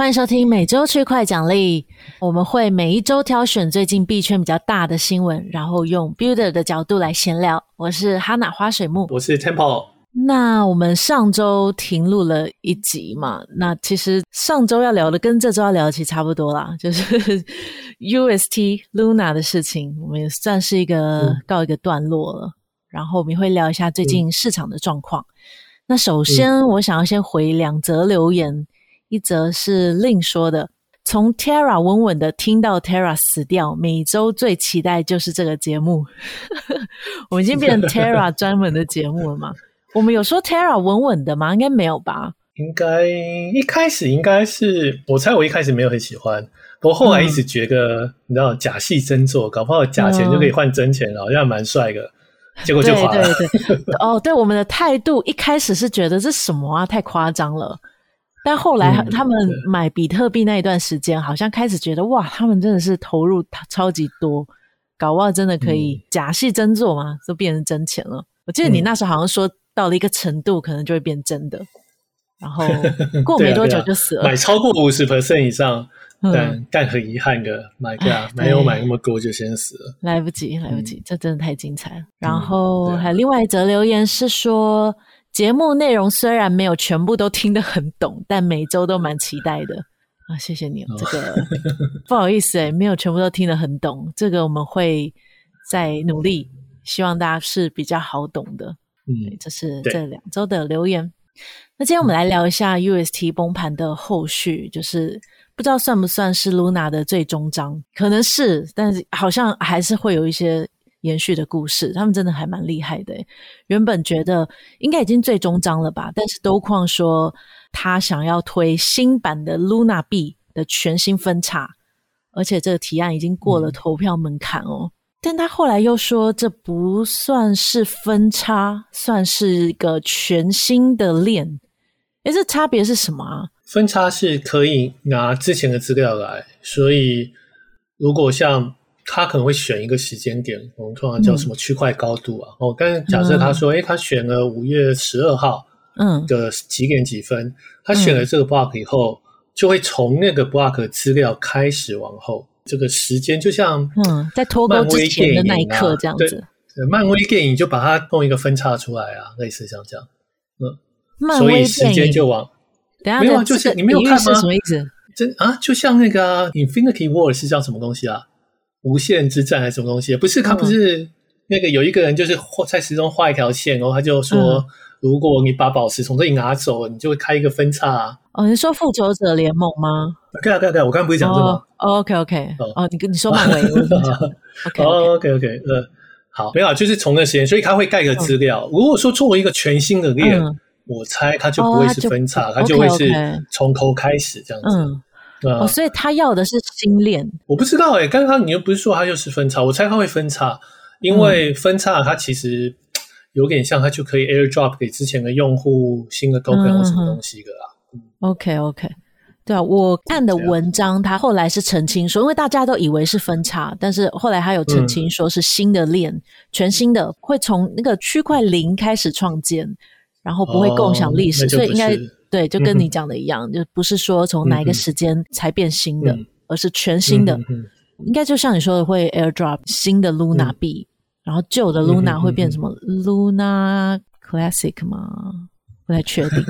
欢迎收听每周区块奖励。我们会每一周挑选最近币圈比较大的新闻，然后用 Builder 的角度来闲聊。我是哈娜花水木，我是 Temple。那我们上周停录了一集嘛？那其实上周要聊的跟这周要聊的其实差不多啦，就是 UST Luna 的事情，我们也算是一个告一个段落了。嗯、然后我们会聊一下最近市场的状况。嗯、那首先，我想要先回两则留言。一则是另说的，从 Terra 稳稳的听到 Terra 死掉，每周最期待就是这个节目。我们已经变成 Terra 专门的节目了吗？我们有说 Terra 稳稳的吗？应该没有吧？应该一开始应该是，我猜我一开始没有很喜欢，不过后来一直觉得，嗯、你知道假戏真做，搞不好假钱就可以换真钱了，好像蛮帅的。结果就垮了。对对对，哦，对，我们的态度一开始是觉得这什么啊，太夸张了。但后来他们买比特币那一段时间，嗯、好像开始觉得哇，他们真的是投入超级多，搞不好真的可以假戏真做嘛，都变成真钱了。我记得你那时候好像说到了一个程度，可能就会变真的，嗯、然后 过没多久就死了。啊啊、买超过五十 percent 以上，但、嗯、但很遗憾的买价没有买那么多就先死了，来不及，来不及，嗯、这真的太精彩了。然后还有另外一则留言是说。节目内容虽然没有全部都听得很懂，但每周都蛮期待的啊！谢谢你，这个 不好意思诶，没有全部都听得很懂，这个我们会再努力，希望大家是比较好懂的。嗯，这是这两周的留言。那今天我们来聊一下 UST 崩盘的后续，就是不知道算不算是 Luna 的最终章，可能是，但是好像还是会有一些。延续的故事，他们真的还蛮厉害的。原本觉得应该已经最终章了吧，但是都矿说他想要推新版的 Luna B 的全新分叉，而且这个提案已经过了投票门槛哦。嗯、但他后来又说这不算是分叉，算是一个全新的链。诶，这差别是什么啊？分叉是可以拿之前的资料来，所以如果像。他可能会选一个时间点，我们通常叫什么区块高度啊？哦、嗯，但是假设他说，诶、嗯、他选了五月十二号，嗯，的几点几分，嗯、他选了这个 block 以后，就会从那个 block 资料开始往后，这个时间就像嗯，在脱钩之前的那一刻这样子。对，漫威电影就把它弄一个分叉出来啊，类似像这样，嗯，漫威所以时间就往，等下没有啊，就是你没有看吗？什么意思？真啊，就像那个、啊、Infinity War 是叫什么东西啊？无限之战还是什么东西？不是，他不是那个有一个人就是在时钟画一条线，然后他就说，嗯、如果你把宝石从这里拿走，你就会开一个分叉。哦，你说复仇者联盟吗？对啊，对啊，对啊，我刚刚不是讲这个吗？哦，OK，OK，哦，你跟你说漫威，OK OK OK，呃，好，没有，就是从那时间，所以他会盖个资料。嗯、如果说作为一个全新的链，嗯、我猜他就不会是分叉，他就会是从头开始这样子。嗯哦，所以他要的是新链，我不知道哎、欸。刚刚你又不是说他就是分叉，我猜他会分叉，因为分叉它其实有点像，它就可以 airdrop 给之前的用户新的 token 或什么东西的啦。嗯、OK OK，对啊，我看的文章他后来是澄清说，因为大家都以为是分叉，但是后来他有澄清说是新的链，嗯、全新的会从那个区块零开始创建，然后不会共享历史，哦、所以应该。对，就跟你讲的一样，嗯、就不是说从哪一个时间才变新的，嗯、而是全新的。应该就像你说的，会 airdrop 新的 Luna 币，嗯、然后旧的 Luna 会变什么、嗯、Luna Classic 吗？不太确定。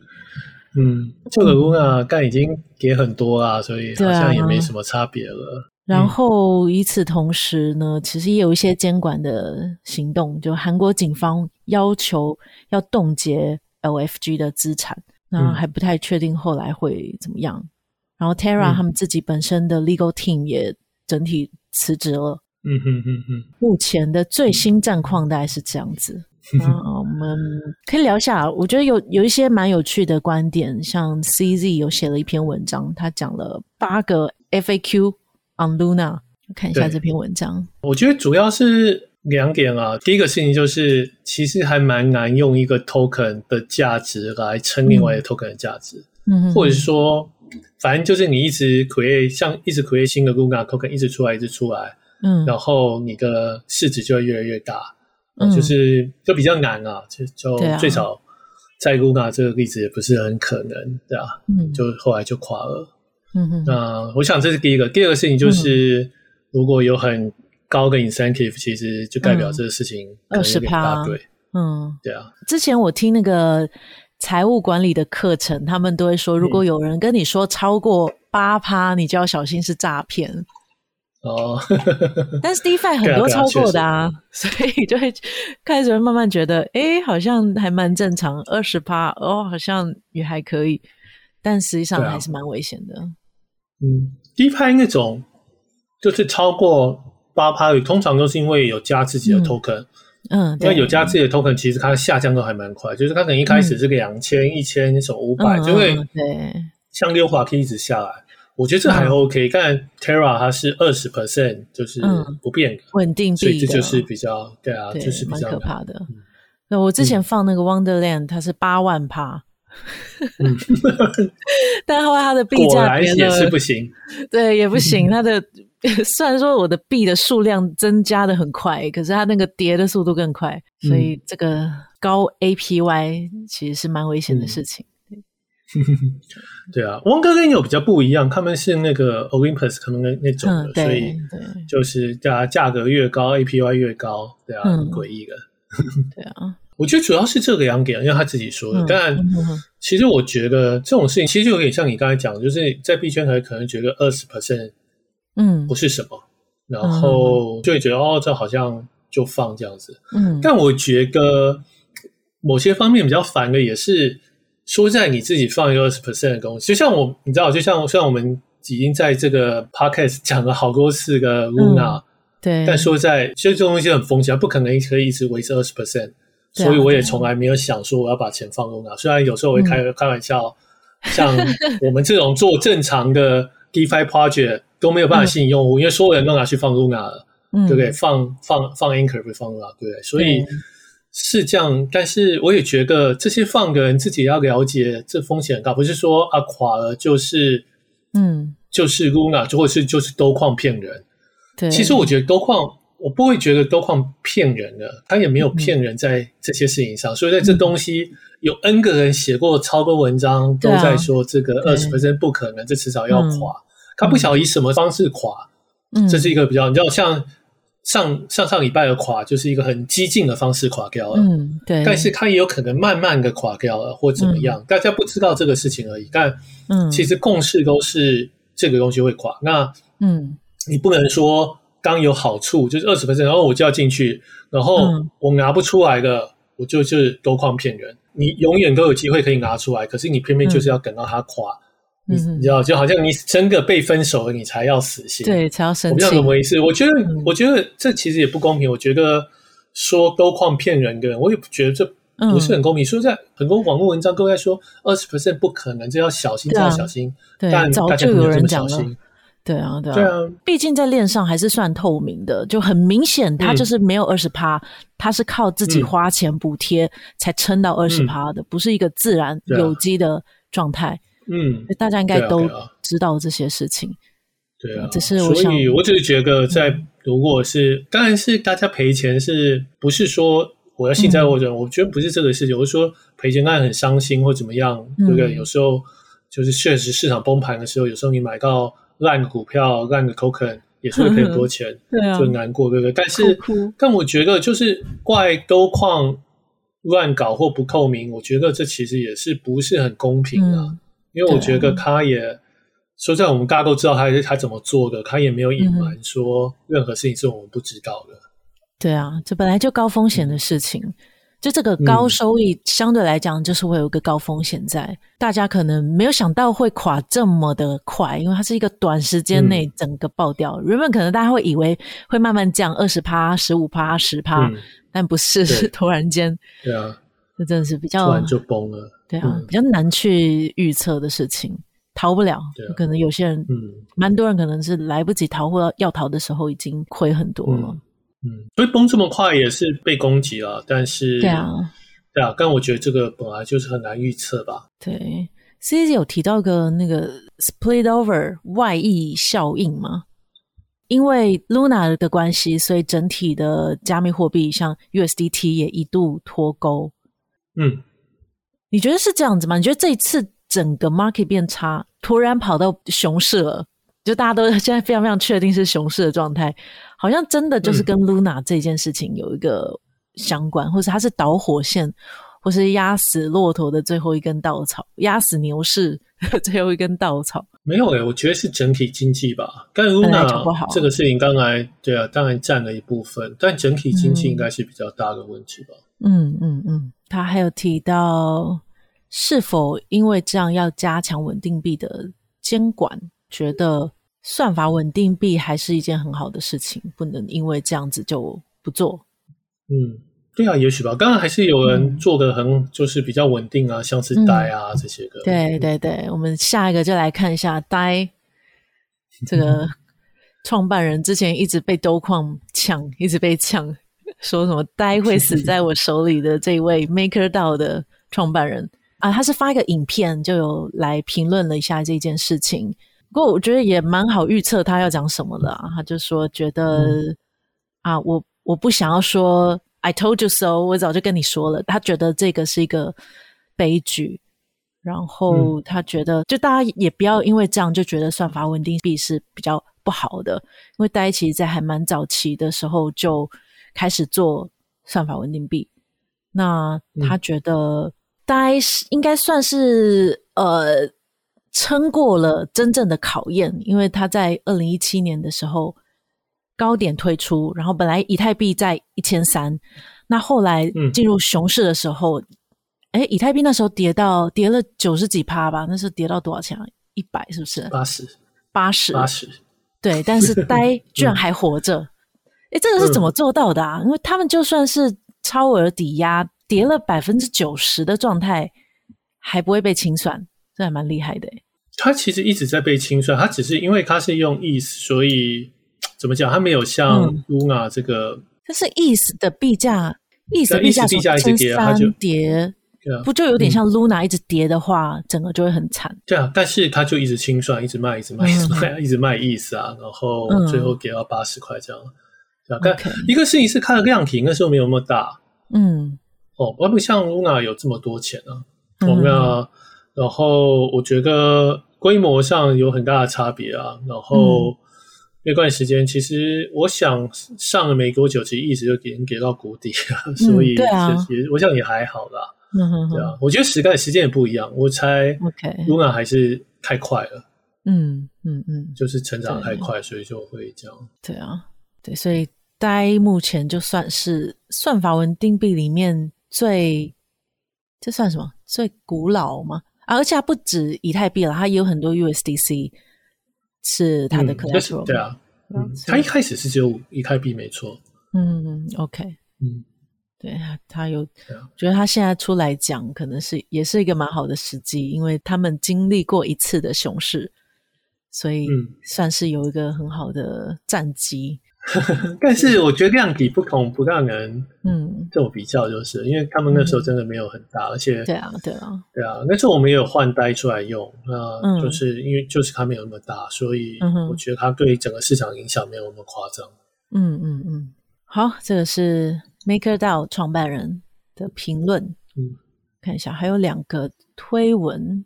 嗯，旧的 Luna 刚已经给很多啦，所以好像也没什么差别了。啊、然后与此同时呢，其实也有一些监管的行动，就韩国警方要求要冻结 LFG 的资产。那还不太确定后来会怎么样。嗯、然后 Terra 他们自己本身的 legal team 也整体辞职了。嗯哼哼哼。目前的最新战况大概是这样子。那我们可以聊一下，我觉得有有一些蛮有趣的观点，像 CZ 有写了一篇文章，他讲了八个 FAQ on Luna。看一下这篇文章。我觉得主要是。两点啊，第一个事情就是，其实还蛮难用一个 token 的价值来称另外一个 token 的价值，嗯，嗯或者是说，反正就是你一直 create，像一直 create 新的 Luna token，一直出来，一直出来，嗯，然后你的市值就会越来越大，嗯，就是就比较难啊，就就最少在 Luna 这个例子也不是很可能，对啊，嗯，就后来就垮了。嗯哼，那我想这是第一个，第二个事情就是，嗯、如果有很高个 incentive，其实就代表这个事情二十趴，对，嗯，对啊。之前我听那个财务管理的课程，他们都会说，如果有人跟你说超过八趴，你就要小心是诈骗。哦，但是 DeFi 很多超过的啊，所以就会开始会慢慢觉得，哎，好像还蛮正常，二十趴哦，好像也还可以，但实际上还是蛮危险的。嗯，DeFi 那种就是超过八趴，通常都是因为有加自己的 token，嗯，因为有加自己的 token，其实它下降都还蛮快，就是它可能一开始是个两千、一千，什么五百，就会对，像溜滑梯一直下来。我觉得这还 OK，但 Terra 它是二十 percent，就是不变的稳定币，所以这就是比较对啊，就是比较可怕的。那我之前放那个 Wonderland，它是八万趴，但后来它的币价也是不行，对，也不行。它的 虽然说我的币的数量增加的很快，可是它那个跌的速度更快，所以这个高 APY 其实是蛮危险的事情。对啊，Wonderland 有比较不一样，他们是那个 Olympus 可能那那种的，嗯、所以就是价价格越高，APY 越高，对啊，嗯、很诡异的。对啊，我觉得主要是这个两点，因为他自己说的。嗯、但其实我觉得这种事情其实就有点像你刚才讲，就是在币圈可能觉得二十 percent，嗯，不是什么，嗯、然后就会觉得哦，这好像就放这样子。嗯，但我觉得某些方面比较烦的也是。说在你自己放一个二十 percent 的东西，就像我，你知道，就像虽然我们已经在这个 podcast 讲了好多次的 Luna，、嗯、对，但说在，其实这种东西很风险，不可能可以一直维持二十 percent，所以我也从来没有想说我要把钱放 Luna。虽然有时候我会开、嗯、开玩笑，像我们这种做正常的 DeFi project 都没有办法吸引用户，嗯、因为所有人都拿去放 Luna 了，嗯、对不对？放放放 Anchor 不放 Luna，对，所以。是这样，但是我也觉得这些放的人自己要了解，这风险很高，不是说啊垮了就是，嗯，就是 Luna，或者是就是都矿骗人。对，其实我觉得都矿，我不会觉得都矿骗人的，他也没有骗人在这些事情上。嗯、所以在这东西有 N 个人写过超多文章，都在说这个二十 percent 不可能，这迟早要垮。嗯、他不晓得以什么方式垮，嗯，这是一个比较，你知道像。上上上礼拜的垮就是一个很激进的方式垮掉了，嗯，对。但是他也有可能慢慢的垮掉了，或怎么样，嗯、大家不知道这个事情而已。但嗯，其实共识都是这个东西会垮。那嗯，你不能说刚有好处就是二十 percent，然后我就要进去，然后我拿不出来的，我就就是兜矿骗人。你永远都有机会可以拿出来，可是你偏偏就是要等到他垮。嗯你你知道，就好像你真的被分手了，你才要死心，对，才要生气。我不知道怎么回事。我觉得，嗯、我觉得这其实也不公平。我觉得说兜矿骗人的人，我也觉得这不是很公平。说、嗯、在很多网络文章都在说二十 percent 不可能，这要小心，这要小心。对，但早就有人讲了。对啊，对啊，对啊。毕竟在链上还是算透明的，就很明显，它就是没有二十趴，它是靠自己花钱补贴才撑到二十趴的，嗯、不是一个自然有机的状态。嗯，大家应该都知道这些事情。对啊，只是我所以我只是觉得，在如果是，嗯、当然是大家赔钱，是不是说我要幸灾乐祸？嗯、我觉得不是这个事情。我是说赔钱当然很伤心或怎么样，嗯、对不对？有时候就是确实市场崩盘的时候，有时候你买到烂股票、烂的 token 也是会赔很多钱，对啊，就难过，对不对？但是，哭哭但我觉得就是怪都矿乱搞或不透明，我觉得这其实也是不是很公平的。嗯因为我觉得他也说，在我们大家都知道他是他怎么做的，他也没有隐瞒说任何事情是我们不知道的。对啊，这本来就高风险的事情，嗯、就这个高收益相对来讲就是会有一个高风险在，嗯、大家可能没有想到会垮这么的快，因为它是一个短时间内整个爆掉。嗯、原本可能大家会以为会慢慢降二十趴、十五趴、十趴，嗯、但不是，是 突然间。对啊，这真的是比较突然就崩了。对啊，嗯、比较难去预测的事情，逃不了。啊、可能有些人，嗯，蛮多人可能是来不及逃，或要逃的时候已经亏很多了。嗯，嗯，所以崩这么快也是被攻击了，但是，对啊，对啊，但我觉得这个本来就是很难预测吧。对，C C 有提到个那个 spillover 外溢效应吗？因为 Luna 的关系，所以整体的加密货币像 USDT 也一度脱钩。嗯。你觉得是这样子吗？你觉得这一次整个 market 变差，突然跑到熊市了，就大家都 现在非常非常确定是熊市的状态，好像真的就是跟 Luna 这件事情有一个相关，嗯、或是它是导火线，或是压死骆驼的最后一根稻草，压死牛市的最后一根稻草。没有诶、欸，我觉得是整体经济吧。但 Luna 这个事情刚才对啊，当然占了一部分，但整体经济应该是比较大的问题吧。嗯嗯嗯，他还有提到是否因为这样要加强稳定币的监管，觉得算法稳定币还是一件很好的事情，不能因为这样子就不做。嗯。对啊，也许吧。刚刚还是有人做的很，就是比较稳定啊，嗯、像是 DAI 啊、嗯、这些个。对对对，我们下一个就来看一下 DAI 这个创办人之前一直被兜矿抢，一直被抢，说什么 DAI 会死在我手里的这位 MakerDAO 的创办人啊，他是发一个影片就有来评论了一下这件事情。不过我觉得也蛮好预测他要讲什么的啊，他就说觉得、嗯、啊，我我不想要说。I told you so，我早就跟你说了。他觉得这个是一个悲剧，然后他觉得，就大家也不要因为这样就觉得算法稳定币是比较不好的，因为大家其实在还蛮早期的时候就开始做算法稳定币。那他觉得大家是应该算是呃撑过了真正的考验，因为他在二零一七年的时候。高点推出，然后本来以太币在一千三，那后来进入熊市的时候，哎、嗯，以太币那时候跌到跌了九十几趴吧，那是跌到多少钱啊？一百是不是？八十，八十，八十。对，但是 DAI 居然还活着，哎、嗯，这个是怎么做到的啊？嗯、因为他们就算是超额抵押跌了百分之九十的状态，还不会被清算，这还蛮厉害的。他其实一直在被清算，他只是因为他是用 ETH，所以。怎么讲？他没有像 Luna 这个，嗯、但是 ETH 的币价，ETH 的币价一直跌，它就跌，不就有点像 Luna 一直跌的话，嗯、整个就会很惨。对啊，但是他就一直清算，一直卖，一直卖，一直卖，嗯、一直卖 ETH 啊，然后最后给到八十块这样。对啊，但一个事情是它的量体那时候没有那么大，嗯，哦，而不像 Luna 有这么多钱啊。我们要，然后我觉得规模上有很大的差别啊，然后。嗯那段时间，其实我想上了没多久，其实一直就给人给到谷底了，所以也、嗯啊、我想也还好啦。嗯哼哼，对啊，我觉得时代时间也不一样，我猜 Luna 还是太快了。嗯嗯嗯，就是成长太快，所以就会这样。对啊，对，所以 DAI 目前就算是算法文定币里面最，这算什么？最古老吗？啊，而且它不止以太币了，它也有很多 USDC。是它的 collateral、嗯、对啊，嗯，他一开始是只有以太币没错，嗯，OK，嗯，对，他有，啊、觉得他现在出来讲，可能是也是一个蛮好的时机，因为他们经历过一次的熊市，所以算是有一个很好的战绩。嗯 但是我觉得量体不同不让人嗯这种比较，就是因为他们那时候真的没有很大，而且对啊对啊对啊，那时候我们也有换 DAI 出来用，那就是因为就是它没有那么大，所以我觉得它对整个市场影响没有那么夸张。嗯嗯嗯，好，这个是 MakerDAO 创办人的评论。嗯，看一下还有两个推文，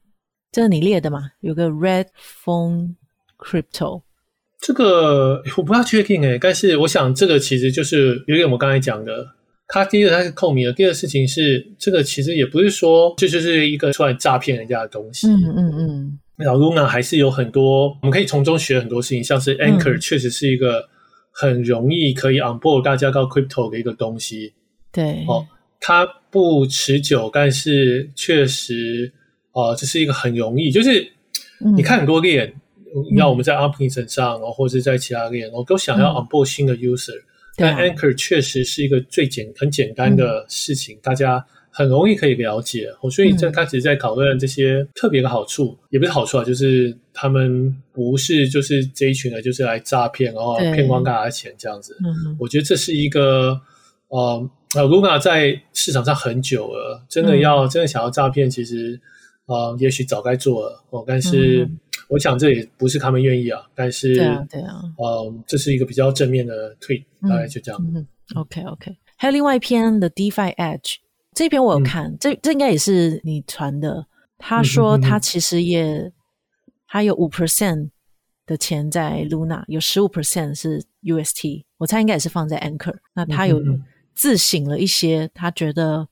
这是你列的嘛？有个 Red Phone Crypto。这个我不太确定诶，但是我想这个其实就是有点我刚才讲的，它第一个它是透明的，第二个事情是这个其实也不是说这就是一个出来诈骗人家的东西。嗯嗯嗯。然后 Luna 还是有很多我们可以从中学很多事情，像是 Anchor 确实是一个很容易可以 onboard 大家到 crypto 的一个东西。对。哦，它不持久，但是确实啊，这是一个很容易，就是你看很多链。要我们在 Optimism 上，然后或者在其他链，我都想要 onboard 新的 user，但 Anchor 确实是一个最简很简单的事情，大家很容易可以了解。我所以在他只是在讨论这些特别的好处，也不是好处啊，就是他们不是就是这一群人就是来诈骗，然后骗光大家钱这样子。我觉得这是一个呃，Luna 在市场上很久了，真的要真的想要诈骗，其实呃，也许早该做了哦，但是。我想这也不是他们愿意啊，但是对啊，对啊，呃，这是一个比较正面的 tweet，大概就这样。嗯，OK OK。还有另外一篇的 DeFi Edge，这篇我有看，嗯、这这应该也是你传的。他说他其实也他有五 percent 的钱在 Luna，有十五 percent 是 UST，我猜应该也是放在 Anchor。那他有自省了一些，他觉得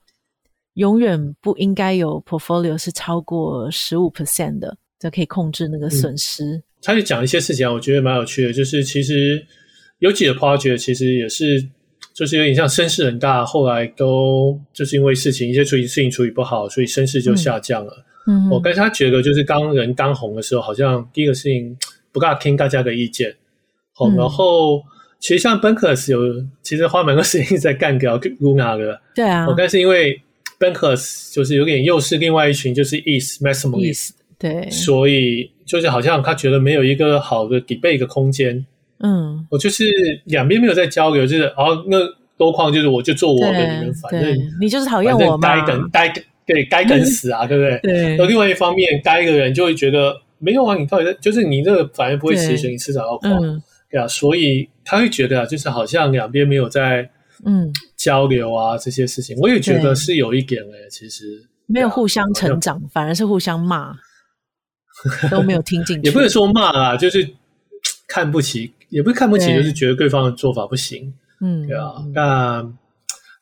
永远不应该有 portfolio 是超过十五 percent 的，这可以控制那个损失。嗯、他就讲一些事情啊，我觉得蛮有趣的，就是其实有几个 project 其实也是。就是有点像声势很大，后来都就是因为事情一些处理事情处理不好，所以声势就下降了。嗯，我跟他觉得就是刚人刚红的时候，好像第一个事情不大听大家的意见。好，嗯、然后其实像 Bankers 有其实花蛮多时间 在干掉 Luna 的。对啊，我但是因为 Bankers 就是有点又是另外一群就是 ETH Maximalist，对，所以就是好像他觉得没有一个好的 debate 的空间。嗯，我就是两边没有在交流，就是哦，那多旷就是我就做我的，你们反正你就是讨厌我嘛，该梗该对该梗死啊，对不对？对。然后另外一方面，该一个人就会觉得没有啊，你到底就是你这个反而不会持续，你迟早要垮，对啊，所以他会觉得啊，就是好像两边没有在嗯交流啊这些事情，我也觉得是有一点诶，其实。没有互相成长，反而是互相骂，都没有听进去，也不能说骂啊，就是看不起。也不是看不起，就是觉得对方的做法不行，嗯，对啊。但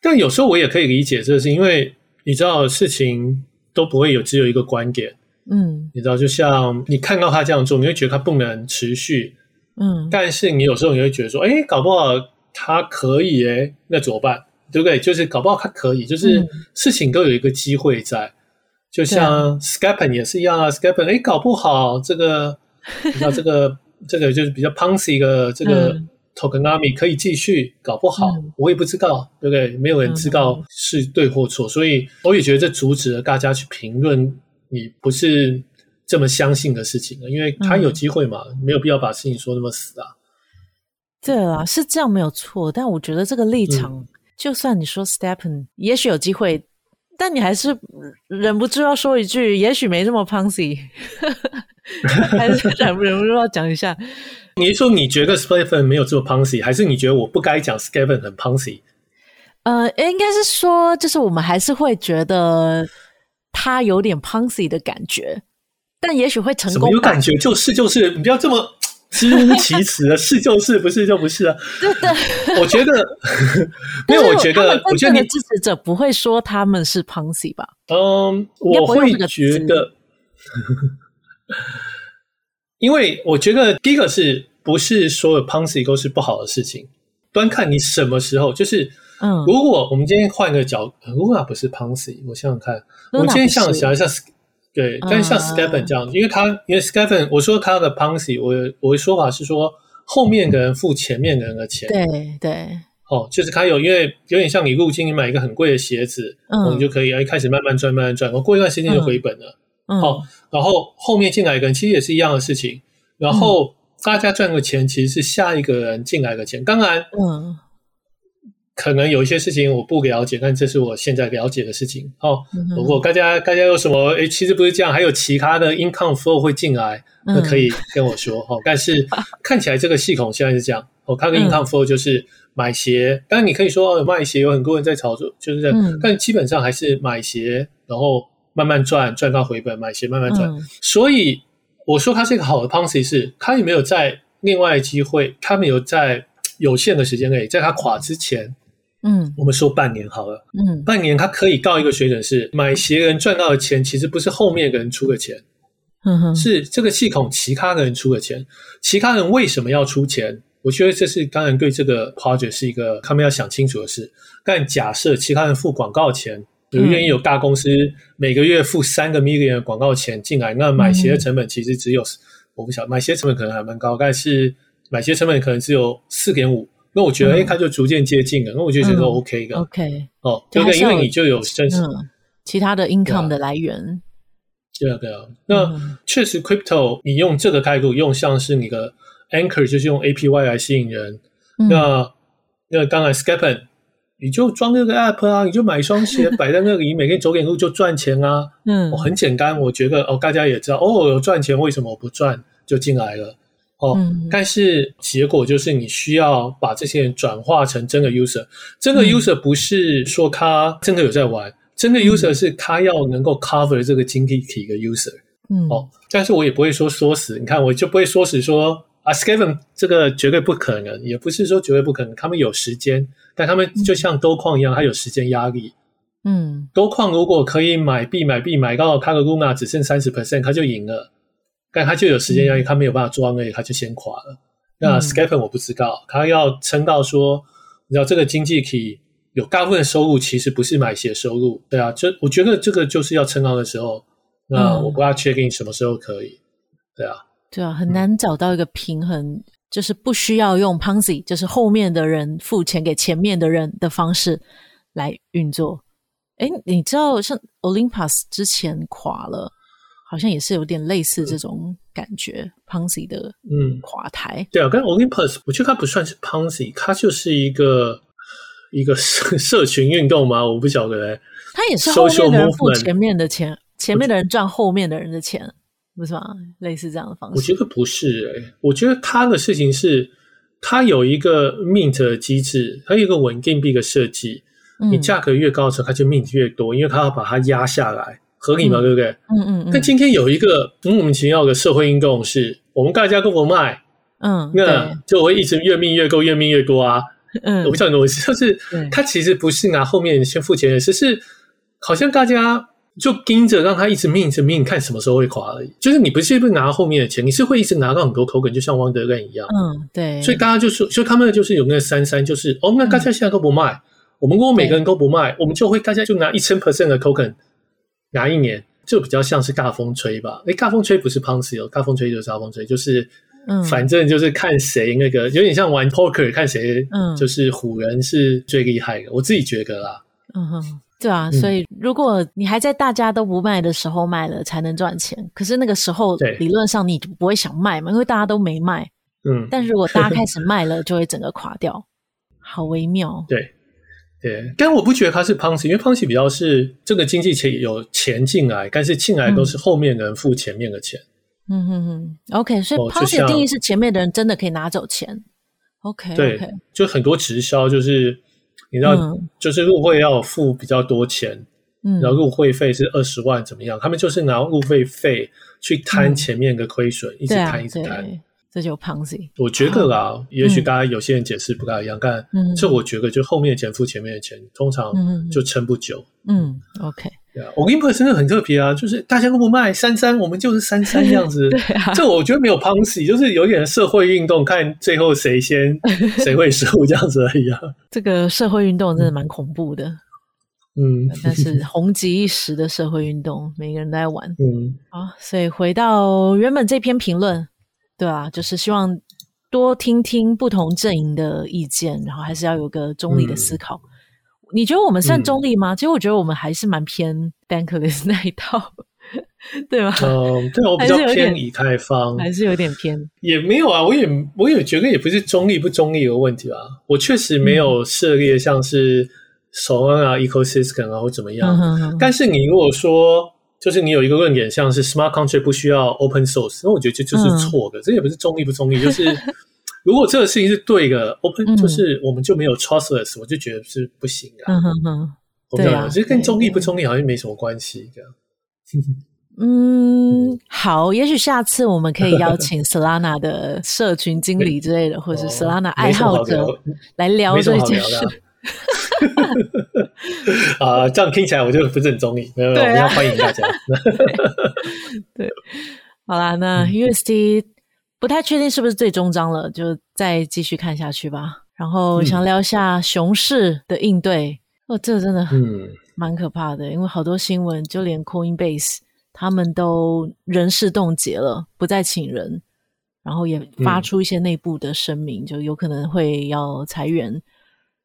但有时候我也可以理解，这是因为你知道事情都不会有只有一个观点，嗯，你知道，就像你看到他这样做，你会觉得他不能持续，嗯，但是你有时候你会觉得说，哎，搞不好他可以，哎，那怎么办？对不对？就是搞不好他可以，就是事情都有一个机会在，嗯、就像 Scapen 也是一样啊，Scapen 哎，搞不好这个，你知道 这个。这个就是比较 Ponzi 的这个 Tokenomics 可以继续搞不好，嗯、我也不知道，对不对？没有人知道是对或错，嗯、所以我也觉得这阻止了大家去评论你不是这么相信的事情，因为他有机会嘛，嗯、没有必要把事情说那么死啊。对啊，是这样没有错，但我觉得这个立场，嗯、就算你说 Stepen，也许有机会，但你还是忍不住要说一句，也许没这么 Ponzi。还是 忍不忍不住要讲一下？你是说你觉得 STEPN 没有这么 Ponzi，还是你觉得我不该讲 STEPN 很 Ponzi？呃，应该是说，就是我们还是会觉得他有点 Ponzi 的感觉，但也许会成功。有感觉？就是就是，你不要这么 支吾其词啊，是就是，不是就不是啊。对对，我觉得，因为我觉得，我觉得你支持者不会说他们是 Ponzi 吧？嗯，我会觉得。因为我觉得第一个是不是所有 Ponzi 都是不好的事情，端看你什么时候。就是，嗯，如果我们今天换个角，Luna 不是 Ponzi，我想想看，我们今天想想一下，对，但是像 STEPN 这样，因为他因为 STEPN，我说他的 Ponzi，我我的说法是说后面的人付前面的人的钱，对对，哦，就是他有，因为有点像你入金，你买一个很贵的鞋子，嗯，你就可以一开始慢慢赚，慢慢赚，然后过一段时间就回本了。好、哦，然后后面进来一个人，其实也是一样的事情。然后大家赚的钱，其实是下一个人进来的钱。当然，嗯，可能有一些事情我不了解，但这是我现在了解的事情。好，如果大家大家有什么，诶，其实不是这样，还有其他的 income flow 会进来，那可以跟我说。哦，但是看起来这个系统现在是这样。我看个 income flow 就是买鞋，当然你可以说哦，卖鞋有很多人在炒作，就是这样。但基本上还是买鞋，然后。慢慢赚，赚到回本，买鞋慢慢赚。嗯、所以我说它是一个好的 Ponzi，是它有没有在另外的机会，它没有在有限的时间内，在它垮之前，嗯，我们说半年好了，嗯，半年他可以告一个水准，是买鞋人赚到的钱，其实不是后面的人出的钱，嗯哼，是这个系统其他的人出的钱。其他人为什么要出钱？我觉得这是当然对这个 project 是一个他们要想清楚的事。但假设其他人付广告钱。比如愿意有大公司每个月付三个 million 的广告钱进来，那买鞋的成本其实只有，嗯、我不晓得买鞋成本可能还蛮高，但是买鞋成本可能只有四点五，那我觉得哎，他就逐渐接近了，那我就觉得这个 OK 的、嗯、，OK。哦，对不对？因为你就有真实、嗯、其他的 income 的来源，对啊，对啊，那、嗯、确实 crypto 你用这个态度，用像是你的 anchor 就是用 APY 来吸引人，嗯、那那当然 STEPN 你就装那个 app 啊，你就买一双鞋 摆在那里，每天走点路就赚钱啊。嗯，很简单，我觉得哦，大家也知道哦，有赚钱，为什么我不赚？就进来了？哦，嗯、但是结果就是你需要把这些人转化成真的 user。真的 user 不是说他真的有在玩，真的 user 是他要能够 cover 这个经济体的 user。嗯，哦，但是我也不会说说死，你看我就不会说死说啊，Skavin 这个绝对不可能，也不是说绝对不可能，他们有时间，但他们就像多矿一样，他有时间压力。嗯，多矿如果可以买币买币买到他的 Luna 只剩三十 percent，他就赢了，但他就有时间压力，他没有办法做那个，他就先垮了。那 s k y p e n 我不知道，他要撑到说，你知道这个经济体有大部分的收入其实不是买鞋收入，对啊，就我觉得这个就是要撑到的时候，那我不知道确定什么时候可以，对啊，对啊，很难找到一个平衡，嗯、就是不需要用 Ponzi，就是后面的人付钱给前面的人的方式来运作。哎，你知道像 Olympus 之前垮了，好像也是有点类似这种感觉，Ponzi 的嗯垮台。对啊，跟 Olympus，我觉得它不算是 Ponzi，它就是一个一个社社群运动嘛，我不晓得。它也是后面的人付前面的钱，前面的人赚后面的人的钱，不是吗？类似这样的方式。我觉得不是诶，我觉得它的事情是，它有一个 mint 的机制，它有一个稳定币的设计。你价格越高的时候，它就 mint 越多，因为它要把它压下来，合理嘛，嗯、对不对？嗯嗯。但今天有一个莫名其妙的社会运动，是我们大家都不卖，嗯，那就会一直越 mint 越多，越 mint 越多啊。嗯，我不知道你懂我意思，就是他其实不是拿后面先付钱的，只是好像大家就盯着让他一直 mint 一直 mint，看什么时候会垮而已。就是你不是不拿后面的钱，你是会一直拿到很多 token，就像 Wonderland 一样。嗯，对。所以大家就说，所以他们就是有那个三三，就是哦，那大家现在都不卖。嗯我们如果每个人都不卖，我们就会大家就拿一千 percent 的 token 拿一年，就比较像是大风吹吧？诶，大风吹不是 Ponzi 哦，大风吹就是大风吹，就是嗯，反正就是看谁那个有点像玩 poker，看谁嗯，就是唬人是最厉害的。我自己觉得啦，嗯哼，对啊，所以如果你还在大家都不卖的时候卖了，才能赚钱。可是那个时候理论上你就不会想卖嘛，因为大家都没卖。嗯，但是如果大家开始 卖了，就会整个垮掉，好微妙。对。对，但我不觉得它是 Ponzi，因为 Ponzi 比较是这个经济钱有钱进来，但是进来都是后面的人付前面的钱。嗯哼哼，OK，所以 Ponzi 的定义是前面的人真的可以拿走钱。OK，对，okay. 就很多直销就是你知道，嗯、就是入会要付比较多钱，嗯，然后入会费是二十万怎么样？他们就是拿入会费去摊前面的亏损，嗯、一直摊一直摊。这就 Ponzi，我觉得啦，哦、也许大家有些人解释不大一样，嗯、但这我觉得就后面的钱付前面的钱，通常就撑不久。嗯，OK，对啊，Olympus 真的很特别啊，就是大家都不卖三三，我们就是三三这样子。对啊，这我觉得没有 Ponzi，就是有点社会运动，看最后谁先 谁会输这样子而已啊。这个社会运动真的蛮恐怖的，嗯，但是红极一时的社会运动，每个人都在玩。嗯，好，所以回到原本这篇评论。对啊，就是希望多听听不同阵营的意见，然后还是要有个中立的思考。嗯、你觉得我们算中立吗？嗯、其实我觉得我们还是蛮偏 Bankless 那一套，对吗？嗯，对，我比较偏以太方，还是有点偏。也没有啊，我也我也觉得也不是中立不中立的问题吧。我确实没有涉猎像是 Solana ecosystem 啊或怎么样。嗯、哼哼但是你如果说。就是你有一个论点，像是 smart contract 不需要 open source，那我觉得这就是错的。嗯、这也不是中立不中立，就是如果这个事情是对的，open、嗯、就是我们就没有 trustless，我就觉得是不行的。嗯哼哼，对啊，其实跟中立不中立好像没什么关系，这样。嗯，好，也许下次我们可以邀请 Solana 的社群经理之类的，或者是 Solana 爱好者来聊这件事。啊，这样听起来我就不是很中意，没有没有，我们要欢迎大家。对，好啦，那 UST 不太确定是不是最终章了，就再继续看下去吧。然后想聊一下熊市的应对，哦，这个真的嗯蛮可怕的，因为好多新闻，就连 Coinbase 他们都人事冻结了，不再请人，然后也发出一些内部的声明，就有可能会要裁员。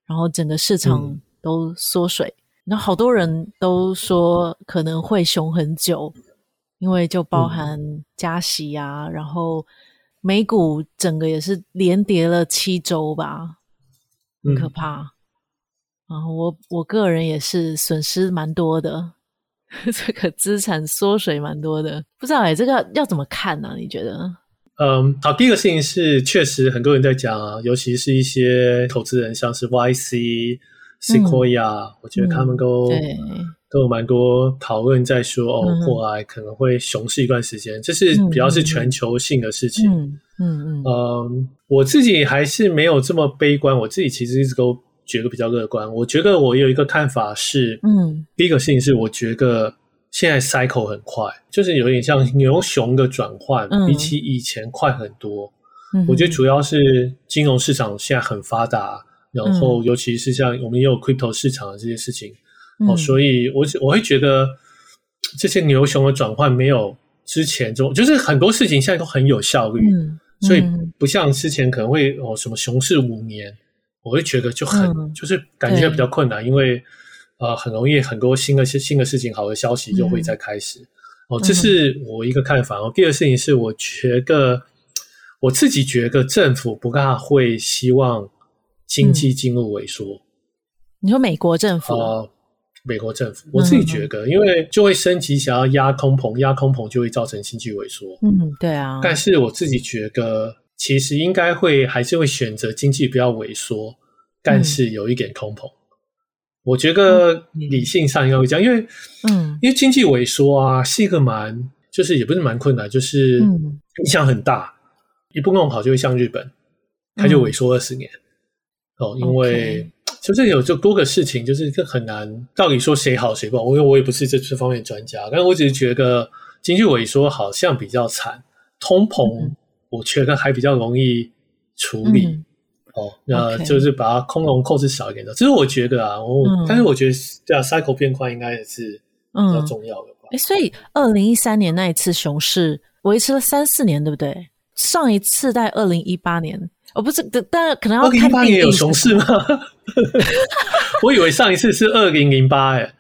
然后整个市场都缩水，然后、嗯、好多人都说可能会熊很久，因为就包含加息啊，嗯、然后美股整个也是连跌了七周吧，很可怕。嗯、然后我我个人也是损失蛮多的，这个资产缩水蛮多的，不知道哎，这个要怎么看呢、啊？你觉得？嗯，好，第一个事情是，确实很多人在讲啊，尤其是一些投资人，像是 YC，Sequoia，我觉得他们都、对。都有蛮多讨论在说哦，过来可能会熊市一段时间，这是比较是全球性的事情。嗯嗯。嗯，我自己还是没有这么悲观，我自己其实一直都觉得比较乐观。我觉得我有一个看法是，嗯，第一个事情是我觉得现在 cycle 很快，就是有点像牛熊的转换，比起以前快很多。我觉得主要是金融市场现在很发达，然后尤其是像我们也有 crypto 市场的这些事情，哦，所以我我会觉得这些牛熊的转换没有之前中，就是很多事情现在都很有效率，所以不像之前可能会哦什么熊市五年，我会觉得就很就是感觉比较困难，因为呃很容易很多新的新的事情、好的消息就会再开始。哦，这是我一个看法。哦，第二个事情是我觉得。我自己觉得政府不大会希望经济进入萎缩。你说美国政府？呃，美国政府，我自己觉得，因为就会升级，想要压通膨，压通膨就会造成经济萎缩。嗯，对啊。但是我自己觉得，其实应该会还是会选择经济不要萎缩，但是有一点通膨。我觉得理性上应该会这样，因为嗯，因为经济萎缩啊是一个蛮，就是也不是蛮困难，就是影响很大。一不弄好就会像日本，它就萎缩二十年、嗯、哦，因为就是有就多个事情，就是很难到底说谁好谁不好。因为我也不是这这方面专家，但是我只是觉得经济萎缩好像比较惨，通膨我觉得还比较容易处理、嗯、哦，那就是把它空笼控制少一点的。这是我觉得啊，我、嗯、但是我觉得这样 cycle 变宽应该也是比较重要的吧。哎、嗯，所以二零一三年那一次熊市维持了三四年，对不对？上一次在二零一八年，哦，不是，但可能要看。二零一八年有熊市吗？我以为上一次是二零零八，哎，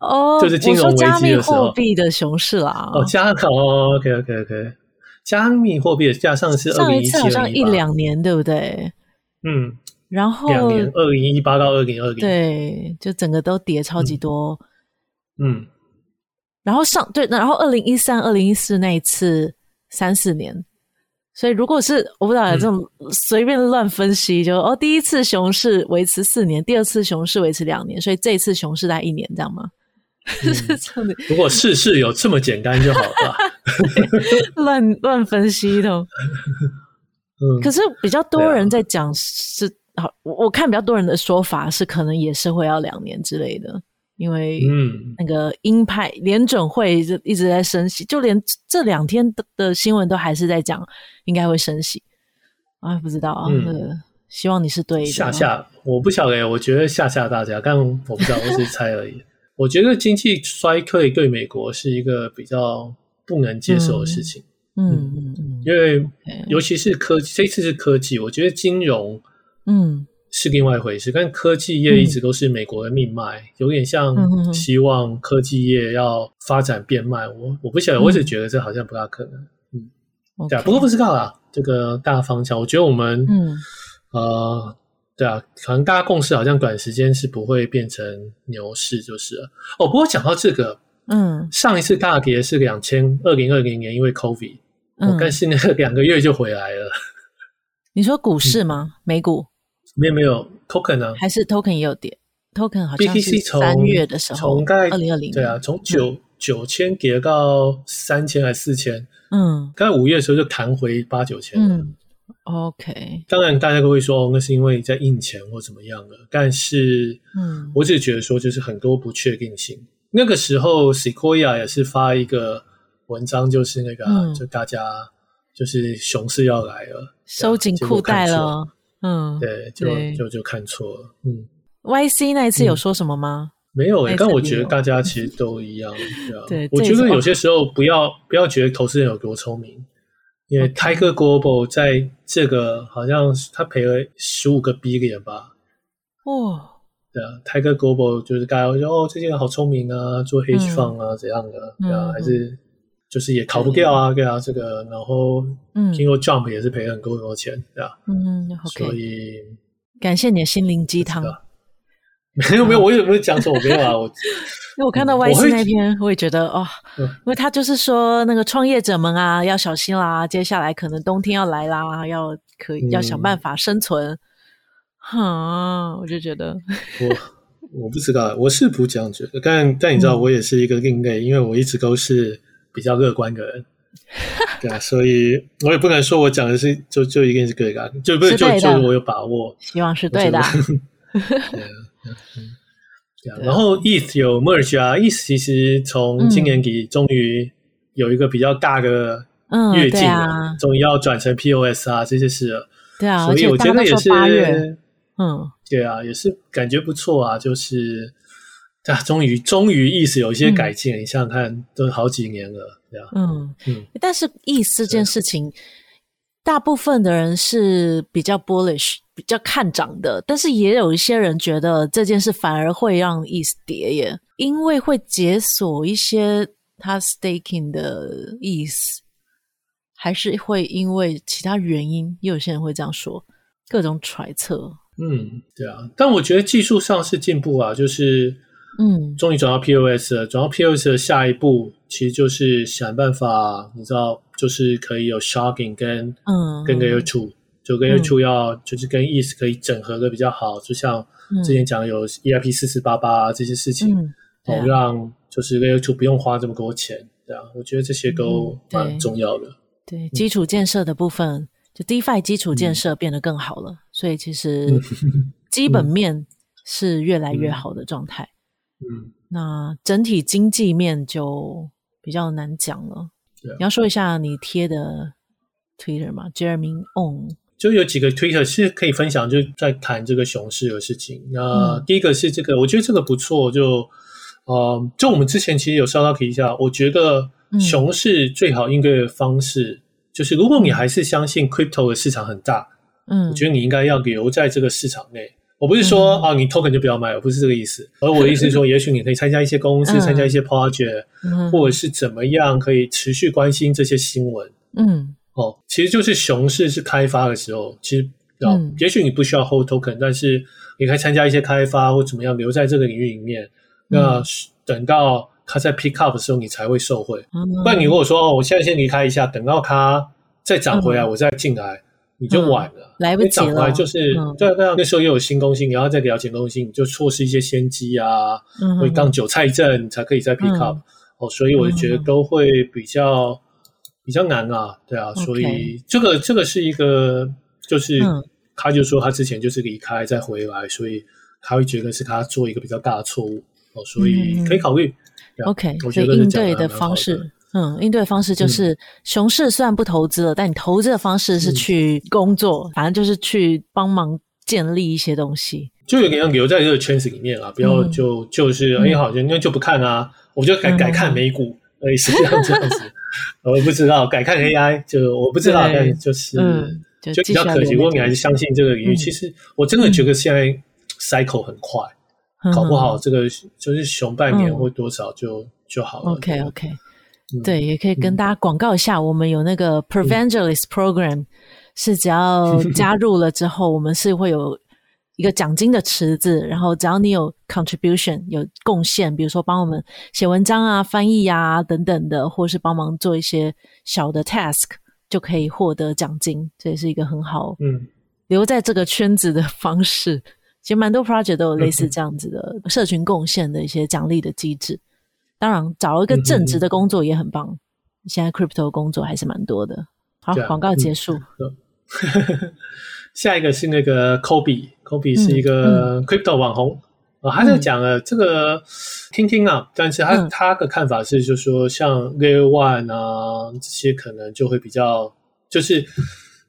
哦，就是金融危机的时候，加密货币的熊市啦。哦，加哦，OK OK OK，加密货币加上是二零一七，好像一两年，对不对？嗯，然后两年，二零一八到二零二零，对，就整个都跌超级多。嗯，然后上对，然后二零一三、二零一四那一次三四年。所以，如果是我不知道这种随便乱分析，嗯、就哦，第一次熊市维持四年，第二次熊市维持两年，所以这一次熊市大概一年，这样吗？如果事事有这么简单就好了。乱乱分析的。嗯。可是比较多人在讲是好，我、啊、我看比较多人的说法是，可能也是会要两年之类的。因为嗯，那个鹰派联准会就一直在升息，就连这两天的的新闻都还是在讲应该会升息啊，不知道啊，嗯，希望你是对的。吓吓，我不晓得，我觉得吓吓大家，但我不知道，我只是猜而已。我觉得经济衰退对美国是一个比较不能接受的事情，嗯。嗯。嗯，嗯，因为尤其是科技，这次是科技，我觉得金融，嗯。是另外一回事，但科技业一直都是美国的命脉，嗯、有点像希望科技业要发展变慢。我我不晓得，我只觉得这好像不大可能。嗯，嗯对啊，不过不知道啦，这个大方向，我觉得我们，嗯，呃，对啊，可能大家共识好像短时间是不会变成牛市，就是了。哦，不过讲到这个，嗯，上一次大跌是两千二零二零年，因为 COVID，嗯，但是呢，两个月就回来了。你说股市吗？嗯、美股？没有没有，token 呢？还是 token 也有跌？token 好像是三月的时候，从概二零二零对啊，从九九千跌到三千还是四千？嗯，刚才五月的时候就弹回八九千。嗯，OK。当然大家都会说哦，那是因为在印钱或怎么样的，但是嗯，我只是觉得说就是很多不确定性。那个时候 Sequoia 也是发一个文章，就是那个、嗯、就大家就是熊市要来了，收紧裤带了。嗯，对，就就就看错了。嗯，YC 那一次有说什么吗？嗯、没有诶、欸，但我觉得大家其实都一样，对我觉得有些时候不要不要觉得投资人有多聪明，因为 Tiger Global 在这个好像他赔了十五个 billion 吧。哦，对啊，Tiger Global 就是大家会说哦，这些人好聪明啊，做 hedge fund 啊，怎样的，对啊，还是。就是也逃不掉啊，对啊，这个，然后，嗯，听说 Jump 也是赔了很多很多钱，对啊，嗯，okay. 所以感谢你的心灵鸡汤。没有没有，我有没有讲错？我没有啊，我 因为我看到 YC 那篇，我也觉得哦，因为他就是说那个创业者们啊要小心啦，接下来可能冬天要来啦，要可以要想办法生存。哈，我就觉得我我不知道，我是不这样觉得，但但你知道，我也是一个另类，嗯、因为我一直都是比较乐观的人，对啊，所以我也不敢说我讲的是就就一定是对的，就不是就就我有把握，希望是对的。对啊，嗯，对啊。然后 ETH 有 merge 啊，ETH 其实从今年底终于有一个比较大的跃进了，终于要转成 POS 啊这些事了。对啊，所以我觉得也是。嗯，对啊，也是感觉不错啊，就是啊，终于终于意思有一些改进，嗯、你想想看，都好几年了。嗯嗯，但是意思这件事情，大部分的人是比较 bullish，比较看涨的，但是也有一些人觉得这件事反而会让意思跌耶，因为会解锁一些他 staking 的意思，还是会因为其他原因，也有些人会这样说，各种揣测。嗯，对啊，但我觉得技术上是进步啊，就是，嗯，终于转到 POS 了，转到 POS 的下一步，其实就是想办法，你知道，就是可以有 sharding 跟，嗯，跟 Layer 2，就跟 Layer 2要，嗯、就是跟 ETH 可以整合的比较好，就像之前讲有 EIP 四四八八这些事情，嗯啊、哦，让就是 Layer 2不用花这么多钱，对啊，我觉得这些都蛮重要的，嗯、对，对，基础建设的部分。就 DeFi 基础建设变得更好了，嗯、所以其实 基本面是越来越好的状态。嗯，那整体经济面就比较难讲了。嗯、你要说一下你贴的 Twitter 吗？Jeremy On 就有几个 Twitter 是可以分享，就在谈这个熊市的事情。那第一个是这个，我觉得这个不错。就呃，就我们之前其实有稍稍提一下，我觉得熊市最好应对的方式。就是如果你还是相信 crypto 的市场很大，嗯，我觉得你应该要留在这个市场内。我不是说啊，你 token 就不要买，我不是这个意思。而我的意思是说，也许你可以参加一些公司，参加一些 project，或者是怎么样，可以持续关心这些新闻。嗯，哦，其实就是熊市是开发的时候，其实要，也许你不需要 hold token，但是你可以参加一些开发或怎么样，留在这个领域里面。那等到。它在 pick up 的时候，你才会受惠。不然你如果说哦，我现在先离开一下，等到它再涨回来，我再进来，你就晚了。来不及了。就是对对，那时候又有新东西，你要再给它钱东西，你就错失一些先机啊，会当韭菜阵，你才可以再 pick up。哦，所以我就觉得都会比较比较难啊，对啊，所以这个这个是一个，就是他就说他之前就是离开再回来，所以他会觉得是他做一个比较大的错误哦，所以可以考虑。OK，我觉得应对的方式，嗯，应对的方式就是，熊市虽然不投资了，但你投资的方式是去工作，反正就是去帮忙建立一些东西，就有点像留在这个圈子里面啊，不要就就是哎，好像那就不看啊，我就改改看美股，类似这样这样子，我不知道改看 AI，就我不知道，但就是就比较可惜。如果你还是相信这个领域，其实我真的觉得现在 cycle 很快。搞不好这个就是熊半年或多少就、嗯、就好了。OK OK，、嗯、对，也可以跟大家广告一下，嗯、我们有那个 Prevangelist Program，、嗯、是只要加入了之后，我们是会有一个奖金的池子，然后只要你有 contribution 有贡献，比如说帮我们写文章啊、翻译啊等等的，或是帮忙做一些小的 task，就可以获得奖金。这也是一个很好嗯留在这个圈子的方式。其实蛮多 project 都有类似 这样子的社群贡献的一些奖励的机制。当然，找一个正职的工作也很棒。现在 crypto 工作还是蛮多的。好，广告结束。下一个是那个 Kobe，Kobe 是一个 crypto 网红啊，他在讲了这个听听啊，但是他他的看法是，就是说像 Layer One 啊这些可能就会比较，就是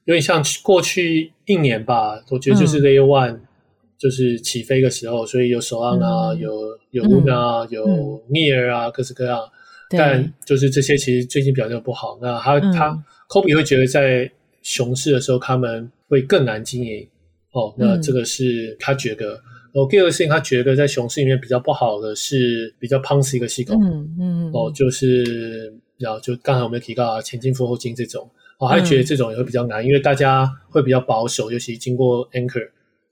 有点像过去一年吧，我觉得就是 Layer One。就是起飞的时候，所以有 Solana 有有 Luna，有 Near 啊，各式各样。但就是这些其实最近表现不好。那他他 Kobe 会觉得在熊市的时候，他们会更难经营。哦，那这个是他觉得。然后第二个事情，他觉得在熊市里面比较不好的是比较 Ponzi 一个系统。嗯嗯。哦，就是然后就刚才我们提到啊，前金后进这种。哦，他觉得这种也会比较难，因为大家会比较保守，尤其经过 Anchor。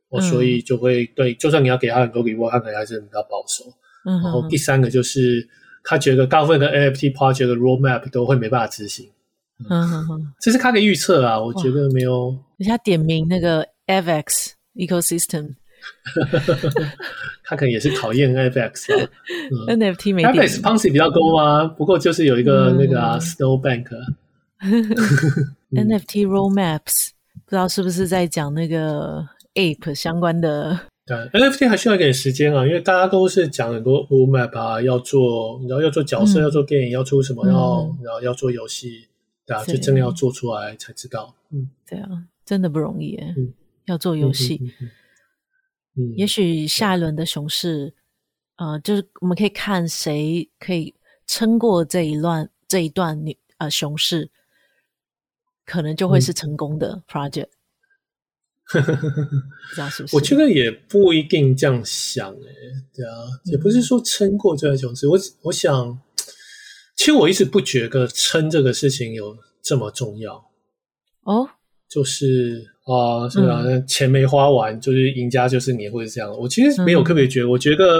哦，所以就会对，就算你要给他很多礼物，他可能还是比较保守。嗯，然后第三个就是他觉得大部分的 NFT project 的 roadmap 都会没办法执行。嗯哼哼，这是他的预测啊，我觉得没有。人家点名那个 Avex ecosystem。他可能也是考验。嗯、NFT 没 FX Ponzi 比较高吗？不过就是有一个那个、啊嗯、Snowbank。NFT roadmaps 不知道是不是在讲那个 Ape 相关的？对，NFT 还需要一点时间啊，因为大家都是讲很多 roadmap 啊，要做，然后要做角色，嗯、要做电影，要出什么，然后然后要做游戏，对啊，就真的要做出来才知道。嗯，对啊，真的不容易耶。嗯，要做游戏。嗯也许下一轮的熊市，呃，就是我们可以看谁可以撑过这一段这一段你呃熊市，可能就会是成功的 project。不知道是不是？我觉得也不一定这样想诶，对啊，也不是说撑过这段熊市。我我想，其实我一直不觉得撑这个事情有这么重要哦，就是。啊，是啊，嗯、钱没花完，就是赢家就是你，或者这样。我其实没有特别觉得，嗯、我觉得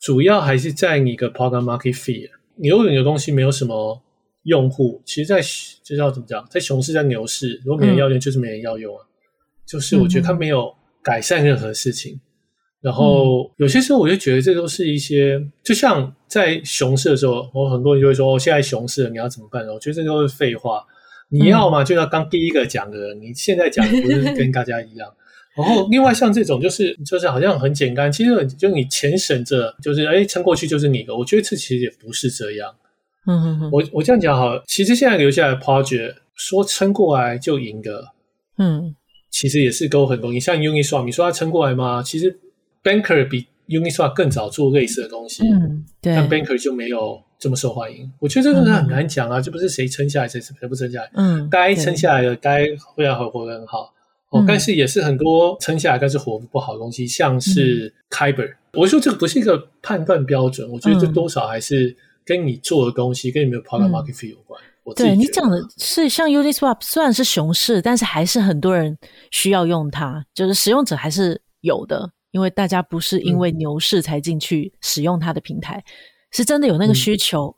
主要还是在你的 product market fit。你如果你的东西没有什么用户，其实在，在就叫怎么讲，在熊市，在牛市，如果没人要用，就是没人要用啊。嗯、就是我觉得它没有改善任何事情。嗯、然后有些时候，我就觉得这都是一些，就像在熊市的时候，我很多人就会说，哦，现在熊市了，你要怎么办呢？我觉得这都是废话。你要嘛，就要当第一个讲的人。嗯、你现在讲不是跟大家一样。然后另外像这种，就是就是好像很简单，其实就你钱省着，就是哎撑过去就是你的。我觉得这其实也不是这样。嗯嗯嗯。我我这样讲好了，其实现在留下来 project 说撑过来就赢的，嗯，其实也是都很容易。像 Uniswap，你说它撑过来吗？其实 Banker 比 Uniswap 更早做类似的东西，嗯，对，但 Banker 就没有。这么受欢迎，我觉得这个很难讲啊，这、嗯、不是谁撑下来，谁谁不撑下来。嗯，该撑下来的，该会要活得很好。哦，但是也是很多撑下来但是活不好的东西，像是 Kyber、嗯。我说这个不是一个判断标准，我觉得这多少还是跟你做的东西，跟你没有 product market fit 有关。对你讲的是像 Uniswap，虽然是熊市，但是还是很多人需要用它，就是使用者还是有的，因为大家不是因为牛市才进去使用它的平台。嗯是真的有那个需求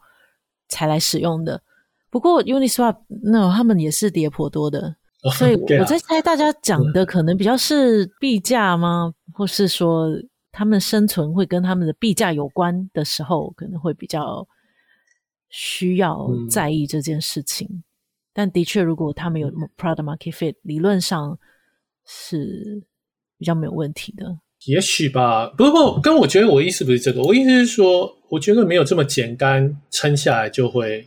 才来使用的，嗯、不过 Uniswap 那他们也是跌颇多的，哦、所以我在猜大家讲的可能比较是币价吗？嗯、或是说他们生存会跟他们的币价有关的时候，可能会比较需要在意这件事情。嗯、但的确，如果他们有 product market fit，理论上是比较没有问题的。也许吧，不过跟我觉得我意思不是这个，我意思是说，我觉得没有这么简单，撑下来就会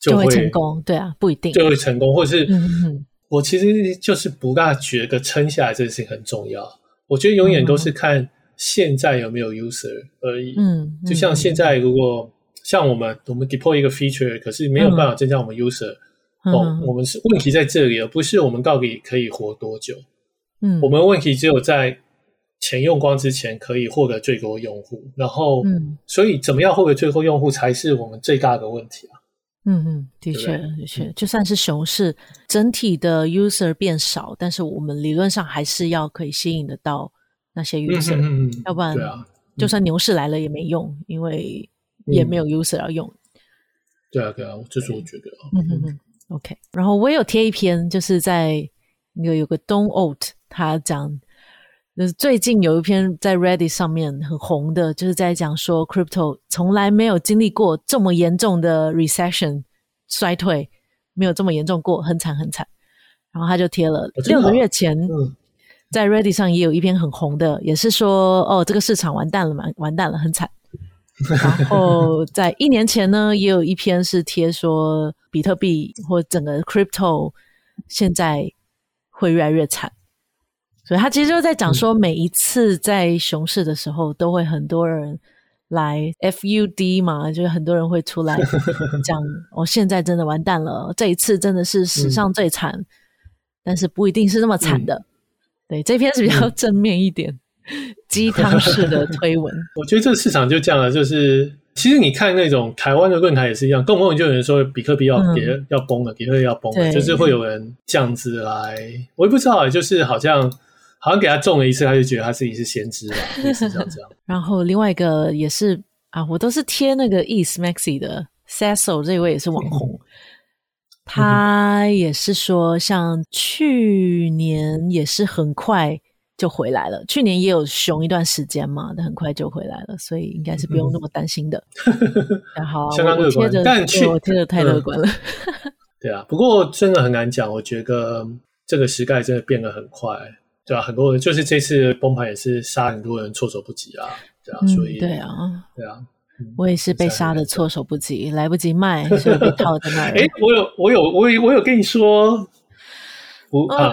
就会，成功，对啊，不一定。就会成功，或者是，嗯哼哼，我其实就是不大觉得撑下来这件事情很重要，我觉得永远都是看现在有没有 user 而已，嗯，就像现在如果像我们我们 deploy 一个 feature，可是没有办法增加我们 user，嗯，哦，我们是问题在这里，而不是我们到底可以活多久，嗯，我们问题只有在。钱用光之前可以获得最多用户，然后，嗯，所以怎么样获得最多用户才是我们最大的问题啊。嗯嗯，的确的确，就算是熊市，整体的 user 变少，但是我们理论上还是要可以吸引得到那些 user，嗯，要不然，对啊，就算牛市来了也没用，因为也没有 user 要用。对啊对啊，这是我觉得。嗯嗯嗯，OK。然后我有贴一篇，就是在那个有个 Don Alt 他讲。就是最近有一篇在 Reddit 上面很红的，就是在讲说 Crypto 从来没有经历过这么严重的 recession 衰退，没有这么严重过，很惨很惨。然后他就贴了六个月前，在 Ready 上也有一篇很红的，也是说哦，这个市场完蛋了嘛，完蛋了，很惨。然后在一年前呢，也有一篇是贴说比特币或整个 Crypto 现在会越来越惨。所以他其实就在讲说，每一次在熊市的时候，都会很多人来 FUD 嘛，就是很多人会出来 讲，我、哦、现在真的完蛋了，这一次真的是史上最惨，嗯、但是不一定是那么惨的。嗯、对，这篇是比较正面一点，嗯、鸡汤式的推文。我觉得这个市场就这样了，就是其实你看那种台湾的论坛也是一样，动不动就有人说比特币要跌、嗯、要崩了，比特币要崩了，就是会有人这样子来，我也不知道，就是好像。好像给他中了一次，他就觉得他自己是先知吧，类似这样这 样。然后另外一个也是啊，我都是贴那个 East Maxi 的 Cecil 这位也是网红，他也是说，像去年也是很快就回来了。去年也有熊一段时间嘛，但很快就回来了，所以应该是不用那么担心的。嗯、好，相当乐观，但去我贴的太乐观了。嗯、对啊，不过真的很难讲。我觉得这个时代真的变得很快，对啊，很多人就是这次崩盘也是杀很多人措手不及啊，对啊，所以、嗯、对啊，对啊。我也是被杀的措手不及，来不及卖，所以被套在那 儿。哎，我有，我有，我有，我有跟你说，不啊，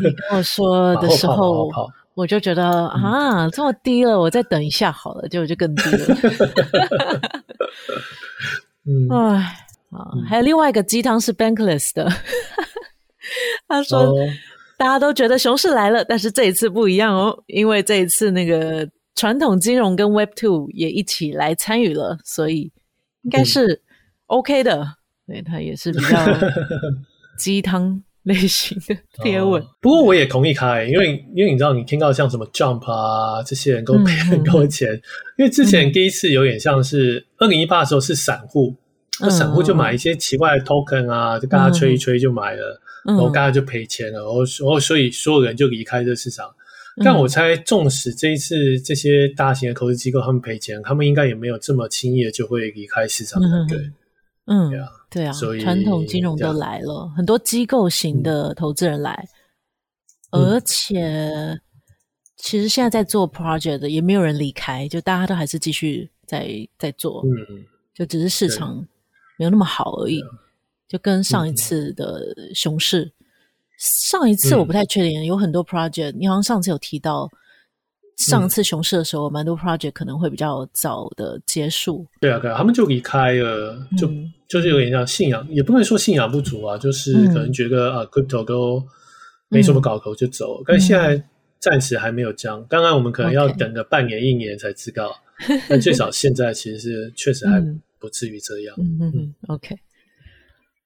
你跟我说 的时候，我就觉得啊，这么低了，我再等一下好了，结果就更低了。嗯，哎，啊，还有另外一个鸡汤是 Bankless 的，他说大家都觉得熊市来了，但是这一次不一样哦，因为这一次那个。传统金融跟 Web Two 也一起来参与了，所以应该是 OK 的。嗯、对，他也是比较鸡汤 类型的贴文。哦。不过我也同意开，因为因为你知道，你听到像什么 Jump 啊这些人都赔很多钱，嗯嗯、因为之前第一次有点像是二零一八的时候是散户，那、嗯、散户就买一些奇怪的 Token 啊，就大家吹一吹就买了，嗯、然后大家就赔钱了，然后然后所以所有人就离开这个市场。但我猜，纵使这一次这些大型的投资机构他们赔钱，他们应该也没有这么轻易的就会离开市场。对，嗯，对啊，对啊，所以传统金融都来了，很多机构型的投资人来，而且其实现在在做 project 的也没有人离开，就大家都还是继续在在做，嗯，就只是市场没有那么好而已，就跟上一次的熊市。上一次我不太确定，嗯、有很多 project，你好像上次有提到，上次熊市的时候，蛮、嗯、多 project 可能会比较早的结束。对啊，对啊，他们就离开了，就、嗯、就是有点像信仰，也不能说信仰不足啊，就是可能觉得、嗯、啊，crypto 都没什么搞头就走。嗯、但现在暂时还没有这样，当然我们可能要等个半年、一年才知道。但最少现在其实是确实还不至于这样。嗯嗯嗯，OK，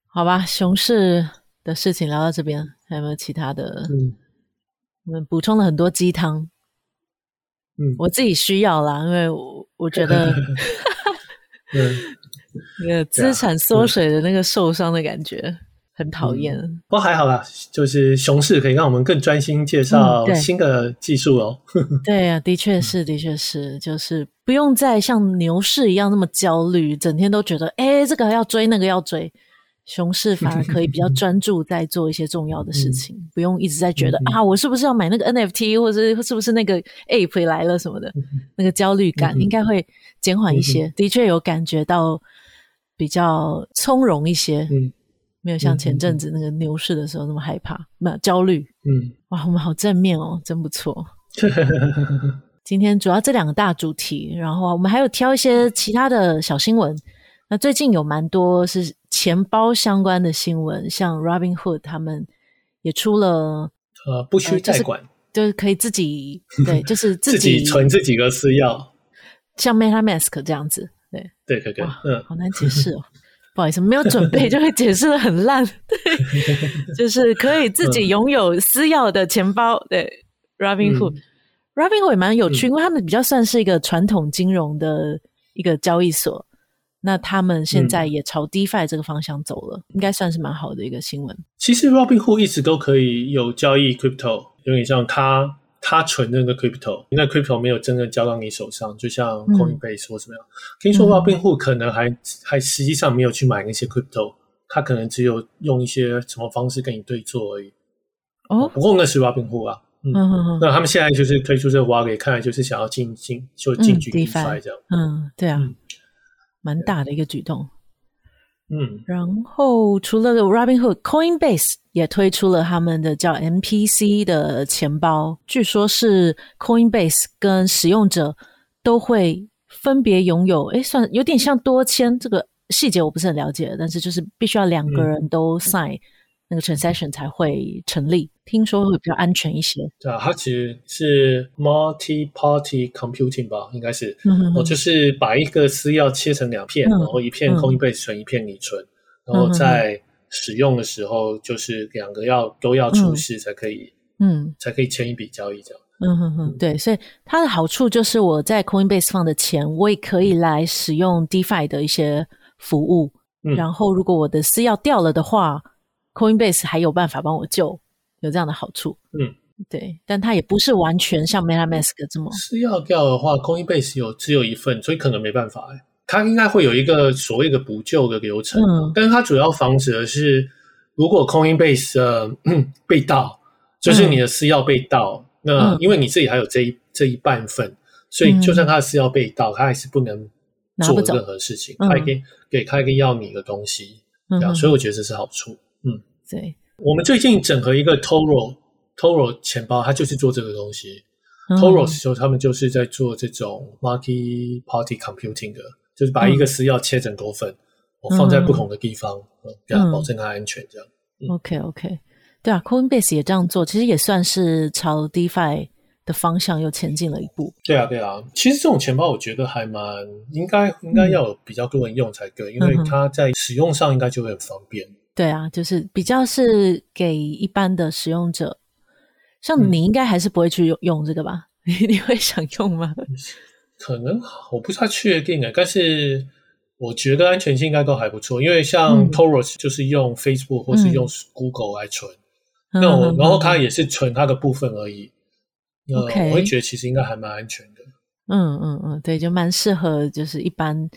好吧，熊市的事情聊到这边。还有没有其他的？嗯，我们补充了很多鸡汤。嗯，我自己需要啦，因为我我觉得 嗯，那个资产缩水的那个受伤的感觉很讨厌。不过还好啦，就是熊市可以让我们更专心介绍新的技术哦。对呀，的确是，的确是，就是不用再像牛市一样那么焦虑，整天都觉得，哎，这个要追，那个要追。熊市反而可以比较 专注在做一些重要的事情，嗯、不用一直在觉得、嗯、啊，我是不是要买那个 NFT，或者是不是那个 App 来了什么的，嗯、那个焦虑感应该会减缓一些。嗯、的确有感觉到比较从容一些，嗯、没有像前阵子那个牛市的时候那么害怕，没有焦虑。嗯，哇，我们好正面哦，真不错。今天主要这两个大主题，然后我们还有挑一些其他的小新闻。那最近有蛮多是钱包相关的新闻，像 Robinhood 他们也出了，呃，不需贷款、呃就是，就是可以自己对，就是自己，存自己的私钥，像 MetaMask 这样子，对，对对对，嗯，好难解释哦，不好意思，没有准备就会解释的很烂，对，就是可以自己拥有私钥的钱包，对，Robinhood，Robinhood、嗯、也蛮有趣，嗯、因为他们比较算是一个传统金融的一个交易所。那他们现在也朝 DeFi 这个方向走了，嗯、应该算是蛮好的一个新闻。其实 Robinhood 一直都可以有交易 Crypto，有点像他他存那个 Crypto，因为 Crypto 没有真的交到你手上，就像 Coinbase 或怎么样。嗯、听说 Robinhood 可能还、嗯、还实际上没有去买那些 Crypto，他可能只有用一些什么方式跟你对做而已。哦，不过那是 Robinhood 啊。嗯，那他们现在就是推出这个 Wallet，看来就是想要进进就进军 DeFi 这样。嗯，对啊。嗯蛮大的一个举动，嗯，然后除了 Robinhood，Coinbase 也推出了他们的叫 MPC 的钱包，据说是 Coinbase 跟使用者都会分别拥有，诶，算有点像多签，这个细节我不是很了解，但是就是必须要两个人都 sign。嗯那个 transaction 才会成立，听说会比较安全一些。对啊，它其实是 multi-party computing 吧，应该是，我、嗯、哼就是把一个私钥切成两片，嗯、然后一片 Coinbase 存，嗯、一片你存，然后在使用的时候，就是两个要都要出示才可以，嗯，才可以签一笔交易这样。嗯哼哼，对，所以它的好处就是我在 Coinbase 放的钱，我也可以来使用 DeFi 的一些服务。嗯、然后如果我的私钥掉了的话，Coinbase 还有办法帮我救，有这样的好处。嗯，对，但它也不是完全像 MetaMask 这么。私钥掉的话，Coinbase 有只有一份，所以可能没办法。它应该会有一个所谓的补救的流程，嗯、但是它主要防止的是，如果 Coinbase、呃、被盗，就是你的私钥被盗，嗯、那因为你自己还有这一这一半份，所以就算他的私钥被盗，他还是不能做任何事情，他还可以给开一个要你的东西，这样，所以我觉得这是好处。嗯，对。我们最近整合一个 Toro Toro 钱包，它就是做这个东西。Toro 时候他们就是在做这种 multi party computing 的。就是把一个私钥切成多份，嗯、我放在不同的地方，这样、嗯、保证它安全。这样、嗯、，OK OK，对啊，Coinbase 也这样做，其实也算是朝 DeFi 的方向又前进了一步。对啊，对啊，其实这种钱包我觉得还蛮应该应该要有比较多人用才对，嗯、因为它在使用上应该就会很方便。对啊，就是比较是给一般的使用者，像你应该还是不会去用用这个吧？你、嗯、你会想用吗？可能我不太确定诶，但是我觉得安全性应该都还不错，因为像 Toros 就是用 Facebook 或是用 Google 来存，嗯、那我、嗯、然后它也是存它的部分而已，那、嗯、我会觉得其实应该还蛮安全的。嗯嗯嗯，对，就蛮适合，就是一般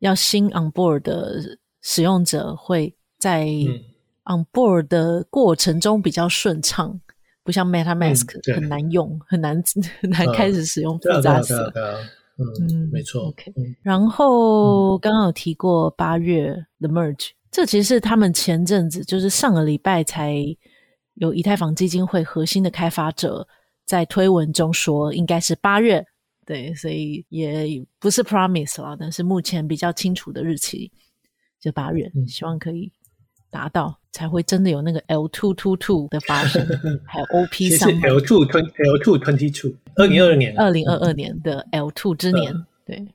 要新 on board 的使用者会在 on board 的过程中比较顺畅。不像 MetaMask 很难用，嗯、很难很难开始使用复杂词。嗯，嗯没错。OK，、嗯、然后刚刚有提过八月 The Merge，这其实是他们前阵子就是上个礼拜才有以太坊基金会核心的开发者在推文中说应该是八月，对，所以也不是 Promise 了，但是目前比较清楚的日期就八月，嗯、希望可以。达到才会真的有那个 L two two two 的发生，还有 OP 上 L two twenty L two twenty two 二零二二年二零二二年的 L two 之年，嗯、对，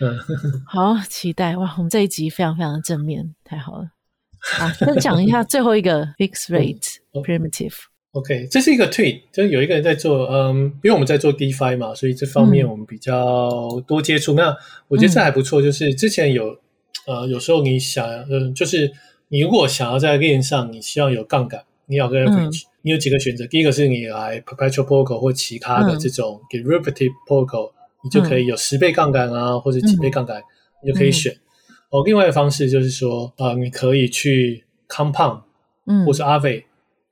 嗯，好期待哇！我们这一集非常非常的正面，太好了。啊，先讲一下 最后一个 Fixed Rate Primitive。OK，这是一个 tweet，就是有一个人在做，嗯，因为我们在做 DeFi 嘛，所以这方面我们比较多接触。嗯、那我觉得这还不错，就是之前有，呃，有时候你想，嗯，就是。你如果想要在链上，你希望有杠杆，你要个 leverage，、嗯、你有几个选择。第一个是你来 perpetual protocol 或其他的这种 derivative protocol，、嗯、你就可以有十倍杠杆啊，嗯、或者几倍杠杆，嗯、你就可以选。哦，另外一个方式就是说，啊、呃，你可以去 compound，嗯，或是 Aave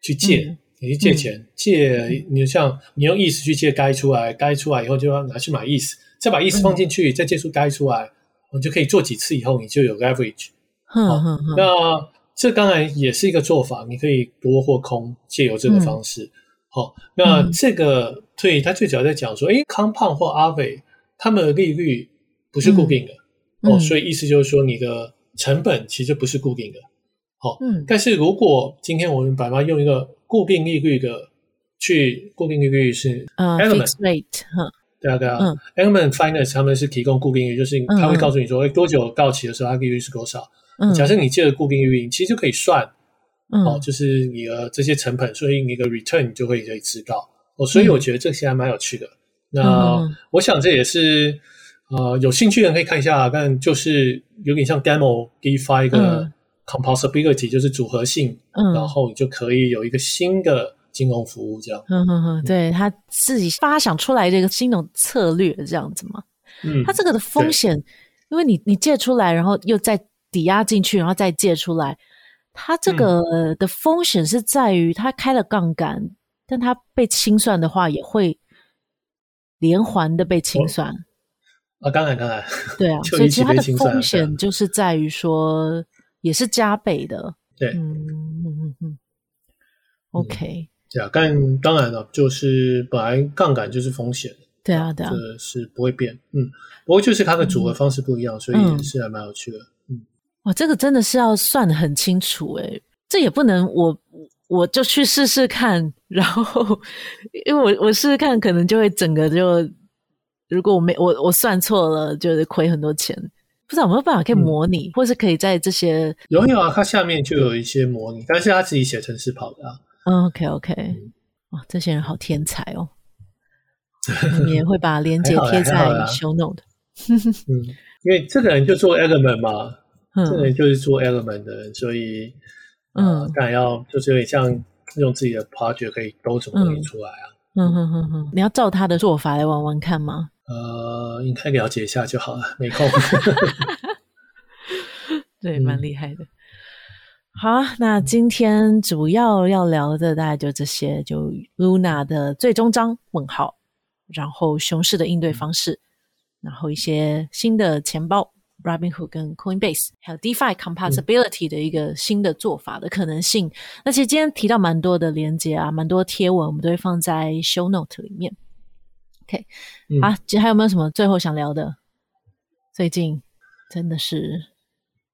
去借，嗯、你去借钱，嗯、借你像你用 ETH 去借该出来，该出来以后就要拿去买 ETH，再把 ETH 放进去，嗯、再借出该出来，你就可以做几次以后，你就有 leverage。嗯、哦、那这当然也是一个做法，你可以多或空，借由这个方式。好、那这个对它最主要在讲说，诶 Compound 或 Aave 他们的利率不是固定的、嗯、哦，所以意思就是说，你的成本其实不是固定的。好、哦，嗯，但是如果今天我们把它用一个固定利率的去，固定利率是 Element、uh, fixed rate，哈，对啊对啊、嗯、Element Finance 他们是提供固定利率，就是他会告诉你说，诶多久到期的时候，它利率是多少。假设你借了固定运营，其实就可以算，嗯、哦，就是你的这些成本，所以你的 return 你就会可以知道哦。所以我觉得这些还蛮有趣的。嗯、那我想这也是呃有兴趣的人可以看一下，但就是有点像 demo DeFi 一个 composability，就是组合性，嗯，然后你就可以有一个新的金融服务这样。对他自己发想出来这个新的策略这样子嘛。嗯，他这个的风险，因为你你借出来，然后又再。抵押进去，然后再借出来，它这个的风险是在于它开了杠杆，嗯、但它被清算的话也会连环的被清算。啊，当然当然，对啊，所以其实它的风险就是在于说也是加倍的。对，嗯嗯嗯嗯，OK，对啊，但当然了，就是本来杠杆就是风险，对啊对啊，这是不会变，嗯，不过就是它的组合方式不一样，嗯、所以也是还蛮有趣的。哇，这个真的是要算得很清楚诶，这也不能我我就去试试看，然后因为我我试试看，可能就会整个就，如果我没我我算错了，就是亏很多钱。不知道有没有办法可以模拟，嗯、或是可以在这些有有啊，它下面就有一些模拟，但是他自己写程式跑的啊。嗯，OK OK，哇，这些人好天才哦！我们也会把链接贴在 show note。嗯，因为这个人就做 Element 嘛。这个人就是做 Element 的人，所以嗯，当然要就是有点像用自己的 project 可以兜什么东西出来啊。嗯哼哼哼，你要照他的做法来玩玩看吗？呃，应该了解一下就好了，没空。对，蛮厉害的。好，那今天主要要聊的大概就这些，就 Luna 的最终章问号，然后熊市的应对方式，然后一些新的钱包 Robinhood 跟 Coinbase，还有 DeFi Compatibility 的一个新的做法的可能性。嗯、那其实今天提到蛮多的连接啊，蛮多贴文，我们都会放在 Show Note 里面。OK，、嗯、好，其实还有没有什么最后想聊的？最近真的是。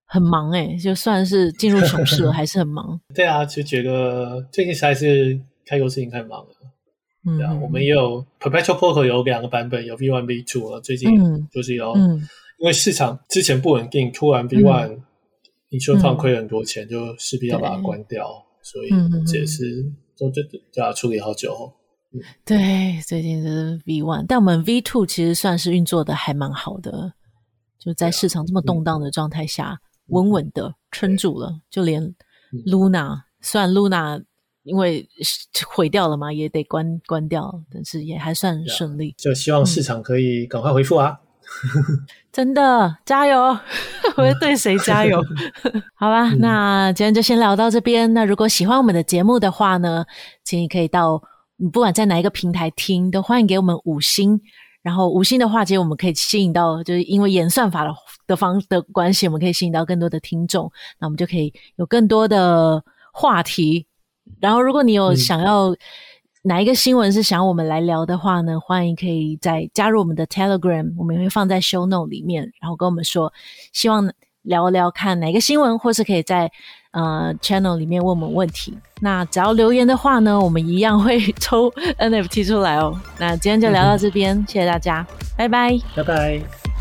很忙哎、欸，就算是进入熊市了，还是很忙。对啊，就觉得最近实在是太多事情太忙了。嗯，对啊，我们也有 Perpetual Protocol 有两个版本，有 V one V two 啊。最近就是有，嗯、因为市场之前不稳定，突然 V one 你说放亏了很多钱，嗯、就势必要把它关掉，所以这也是都就就要处理好久。嗯、对，最近是 V one，但我们 V two 其实算是运作的还蛮好的，就在市场这么动荡的状态下。稳稳的撑住了，就连 Luna，、嗯、虽然 Luna 因为毁掉了嘛，也得关关掉，但是也还算顺利。就希望市场可以赶快恢复啊！嗯、真的加油！我会对谁加油？好吧，嗯、那今天就先聊到这边。那如果喜欢我们的节目的话呢，请你可以到你不管在哪一个平台听，都欢迎给我们五星。然后五星的话，其实我们可以吸引到，就是因为演算法的的方的关系，我们可以吸引到更多的听众，那我们就可以有更多的话题。然后，如果你有想要哪一个新闻是想我们来聊的话呢，欢迎可以再加入我们的 Telegram，我们也会放在 Show Note 里面，然后跟我们说，希望聊聊看哪个新闻，或是可以在。呃，channel 里面问我们问题，那只要留言的话呢，我们一样会抽 NFT 出来哦。那今天就聊到这边，嗯、谢谢大家，拜拜，拜拜。